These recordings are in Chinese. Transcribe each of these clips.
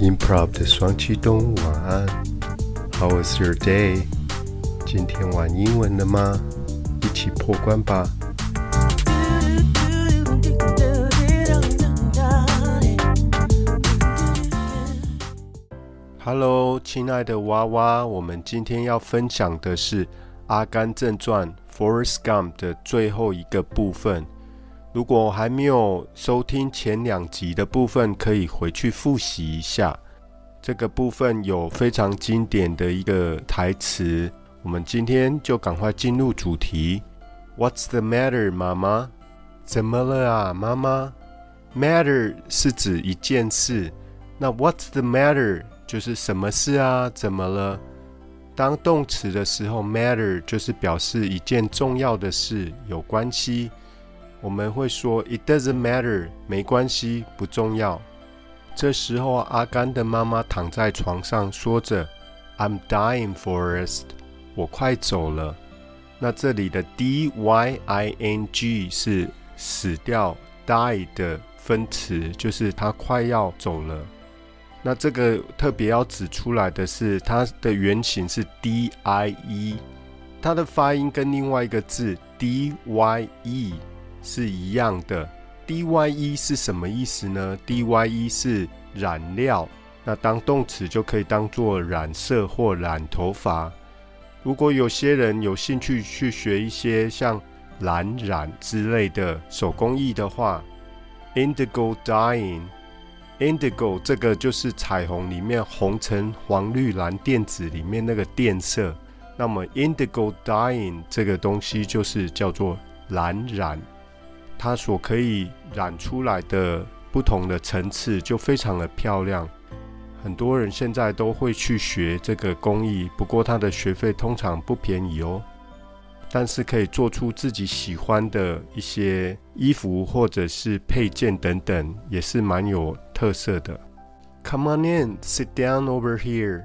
Improv 的双启动，晚安。How was your day？今天玩英文了吗？一起破关吧。Hello，亲爱的娃娃，我们今天要分享的是《阿甘正传》（Forrest Gump） 的最后一个部分。如果还没有收听前两集的部分，可以回去复习一下。这个部分有非常经典的一个台词。我们今天就赶快进入主题。What's the matter，妈妈？怎么了啊，妈妈？Matter 是指一件事，那 What's the matter 就是什么事啊？怎么了？当动词的时候，matter 就是表示一件重要的事，有关系。我们会说 "It doesn't matter"，没关系，不重要。这时候，阿甘的妈妈躺在床上，说着 "I'm dying, Forest"，我快走了。那这里的 D Y I N G 是死掉 die 的分词，就是他快要走了。那这个特别要指出来的是，它的原型是 D I E，它的发音跟另外一个字 D Y E。是一样的，dye 是什么意思呢？dye 是染料，那当动词就可以当做染色或染头发。如果有些人有兴趣去学一些像蓝染之类的手工艺的话，indigo dyeing，indigo 这个就是彩虹里面红橙黄绿蓝靛紫里面那个靛色，那么 indigo dyeing 这个东西就是叫做蓝染。它所可以染出来的不同的层次就非常的漂亮，很多人现在都会去学这个工艺，不过它的学费通常不便宜哦。但是可以做出自己喜欢的一些衣服或者是配件等等，也是蛮有特色的。Come on in, sit down over here。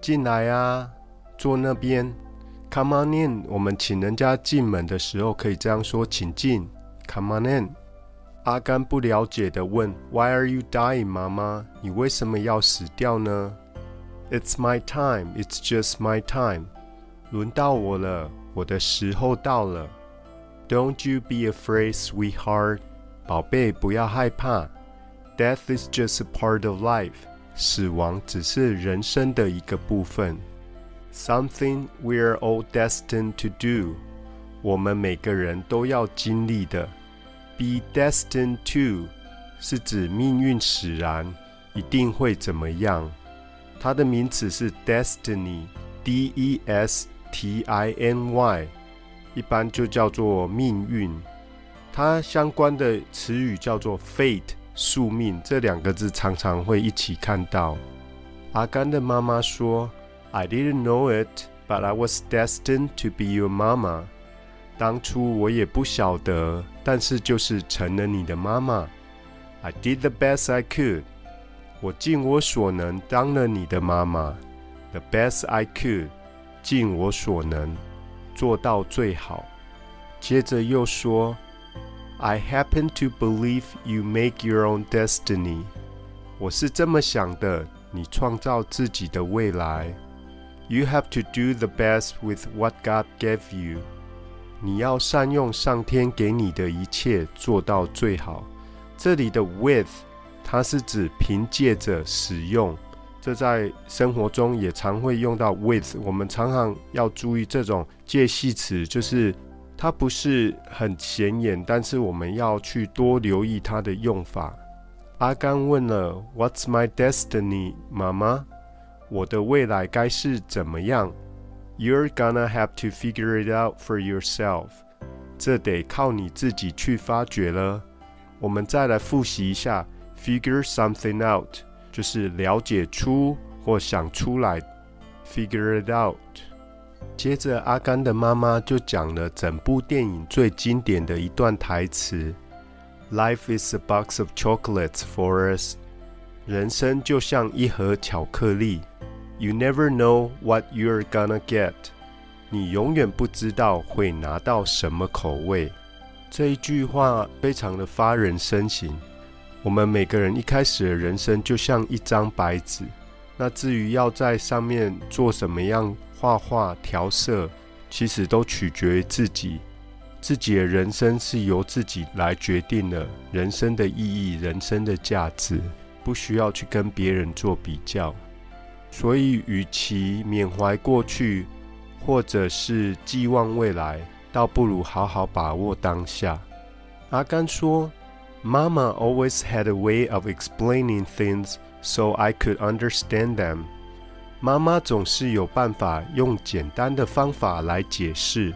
进来啊，坐那边。Come on in，我们请人家进门的时候可以这样说，请进。Come on in。阿甘不了解的问：“Why are you dying，妈妈？你为什么要死掉呢？”It's my time. It's just my time. 轮到我了，我的时候到了。Don't you be afraid, sweetheart. 宝贝，不要害怕。Death is just a part of life. 死亡只是人生的一个部分。Something we're all destined to do. 我们每个人都要经历的。 Be destined to 是指命运使然，一定会怎么样。它的名词是 destiny，D-E-S-T-I-N-Y，一般就叫做命运。它相关的词语叫做 fate，宿命。这两个字常常会一起看到。阿甘的妈妈说：“I didn't know it, but I was destined to be your mama。”当初我也不晓得，但是就是成了你的妈妈。I did the best I could，我尽我所能当了你的妈妈。The best I could，尽我所能做到最好。接着又说，I happen to believe you make your own destiny，我是这么想的，你创造自己的未来。You have to do the best with what God gave you。你要善用上天给你的一切，做到最好。这里的 with，它是指凭借着使用。这在生活中也常会用到 with。我们常常要注意这种介系词，就是它不是很显眼，但是我们要去多留意它的用法。阿甘问了：“What's my destiny，妈妈？我的未来该是怎么样？” You're gonna have to figure it out for yourself。这得靠你自己去发掘了。我们再来复习一下，figure something out 就是了解出或想出来，figure it out。接着，阿甘的妈妈就讲了整部电影最经典的一段台词：“Life is a box of chocolates for us。”人生就像一盒巧克力。You never know what you're gonna get。你永远不知道会拿到什么口味。这一句话非常的发人深省。我们每个人一开始的人生就像一张白纸，那至于要在上面做什么样画画调色，其实都取决于自己。自己的人生是由自己来决定的，人生的意义、人生的价值，不需要去跟别人做比较。所以，与其缅怀过去，或者是寄望未来，倒不如好好把握当下。阿甘说：“妈妈 always had a way of explaining things so I could understand them。”妈妈总是有办法用简单的方法来解释。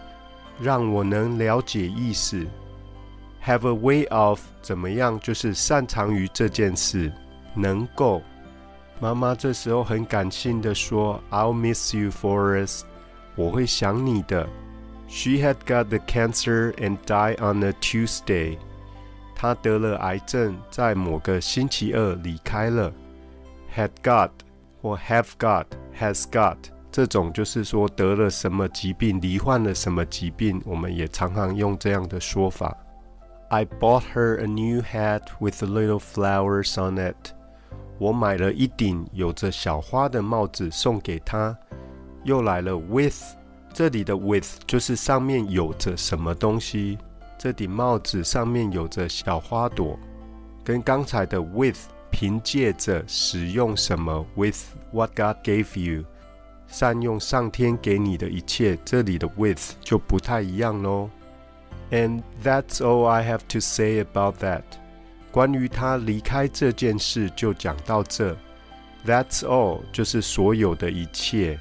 让我能了解意思。Have a way of 怎么样？就是擅长于这件事，能够。妈妈这时候很感性的说：“I'll miss you, Forest。我会想你的。”She had got the cancer and died on a Tuesday。她得了癌症，在某个星期二离开了。Had got 或 have got has got。这种就是说得了什么疾病，罹患了什么疾病，我们也常常用这样的说法。I bought her a new hat with little flowers on it。我买了一顶有着小花的帽子送给她。又来了 with，这里的 with 就是上面有着什么东西。这顶帽子上面有着小花朵，跟刚才的 with 凭借着使用什么 with what God gave you。善用上天给你的一切，这里的 with 就不太一样喽。And that's all I have to say about that。关于他离开这件事，就讲到这。That's all 就是所有的一切。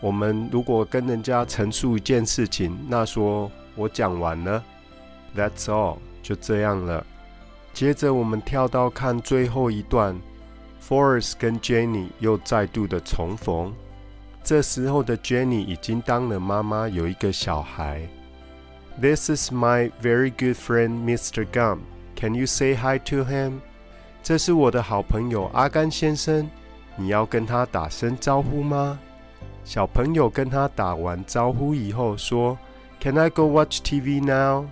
我们如果跟人家陈述一件事情，那说我讲完了，That's all 就这样了。接着我们跳到看最后一段，Forrest 跟 Jenny 又再度的重逢。这时候的 Jenny 已经当了妈妈，有一个小孩。This is my very good friend, Mr. Gum. Can you say hi to him? 这是我的好朋友阿甘先生，你要跟他打声招呼吗？小朋友跟他打完招呼以后说：“Can I go watch TV now？”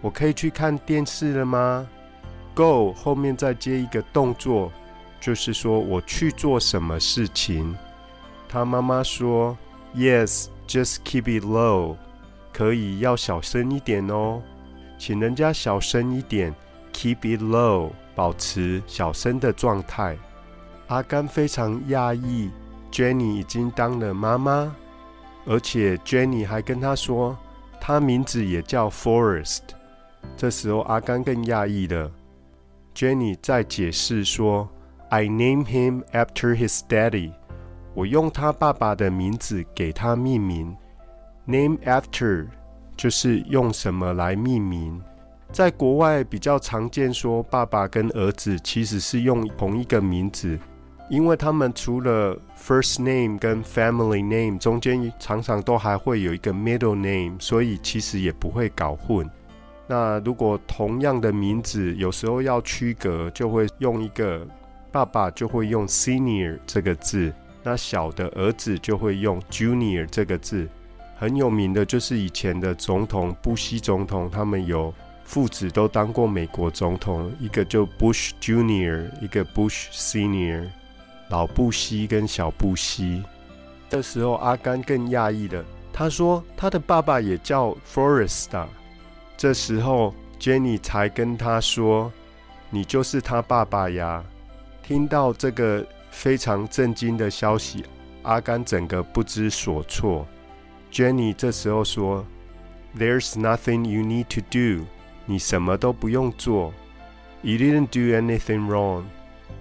我可以去看电视了吗？Go 后面再接一个动作，就是说我去做什么事情。他妈妈说：“Yes, just keep it low。可以要小声一点哦，请人家小声一点，keep it low，保持小声的状态。”阿甘非常讶异，Jenny 已经当了妈妈，而且 Jenny 还跟他说，他名字也叫 Forest。这时候阿甘更讶异了，Jenny 在解释说：“I name him after his daddy。”我用他爸爸的名字给他命名，name after 就是用什么来命名。在国外比较常见说，爸爸跟儿子其实是用同一个名字，因为他们除了 first name 跟 family name 中间常常都还会有一个 middle name，所以其实也不会搞混。那如果同样的名字，有时候要区隔，就会用一个爸爸就会用 senior 这个字。那小的儿子就会用 Junior 这个字，很有名的就是以前的总统布希总统，他们有父子都当过美国总统，一个就 Bush Junior，一个 Bush Senior，老布希跟小布希。这时候阿甘更讶异了，他说他的爸爸也叫 Forrest。这时候 Jenny 才跟他说：“你就是他爸爸呀。”听到这个。非常震惊的消息，阿甘整个不知所措。Jenny 这时候说：“There's nothing you need to do，你什么都不用做。You didn't do anything wrong，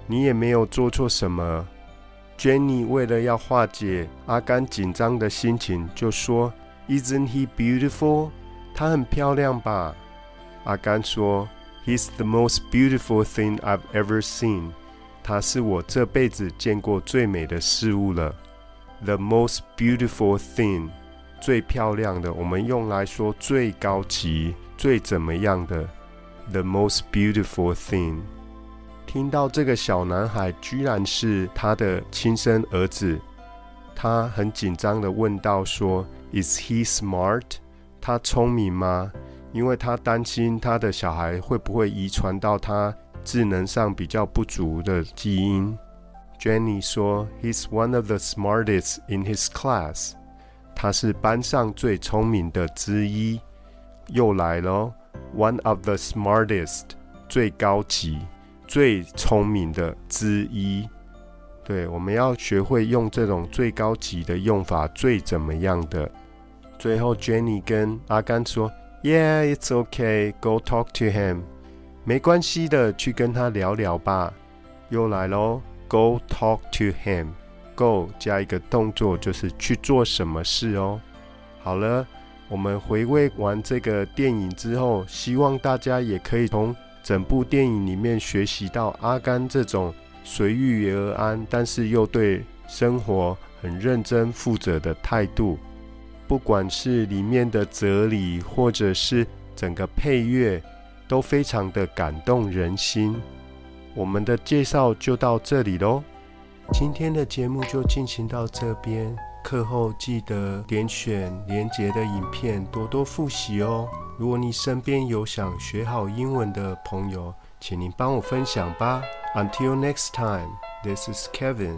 你也没有做错什么。”Jenny 为了要化解阿甘紧张的心情，就说：“Isn't he beautiful？他很漂亮吧？”阿甘说：“He's the most beautiful thing I've ever seen。”他是我这辈子见过最美的事物了，the most beautiful thing，最漂亮的。我们用来说最高级、最怎么样的，the most beautiful thing。听到这个小男孩居然是他的亲生儿子，他很紧张的问道：“说，Is he smart？他聪明吗？因为他担心他的小孩会不会遗传到他。”智能上比较不足的基因。Jenny 说：“He's one of the smartest in his class。”他是班上最聪明的之一。又来了，“one of the smartest”，最高级、最聪明的之一。对，我们要学会用这种最高级的用法，最怎么样的。最后，Jenny 跟阿甘说：“Yeah, it's okay. Go talk to him。没关系的，去跟他聊聊吧。”又来喽，Go talk to him。Go 加一个动作，就是去做什么事哦。好了，我们回味完这个电影之后，希望大家也可以从整部电影里面学习到阿甘这种。随遇而安，但是又对生活很认真负责的态度。不管是里面的哲理，或者是整个配乐，都非常的感动人心。我们的介绍就到这里喽，今天的节目就进行到这边。课后记得点选连结的影片，多多复习哦。如果你身边有想学好英文的朋友，请您帮我分享吧。Until next time, this is Kevin.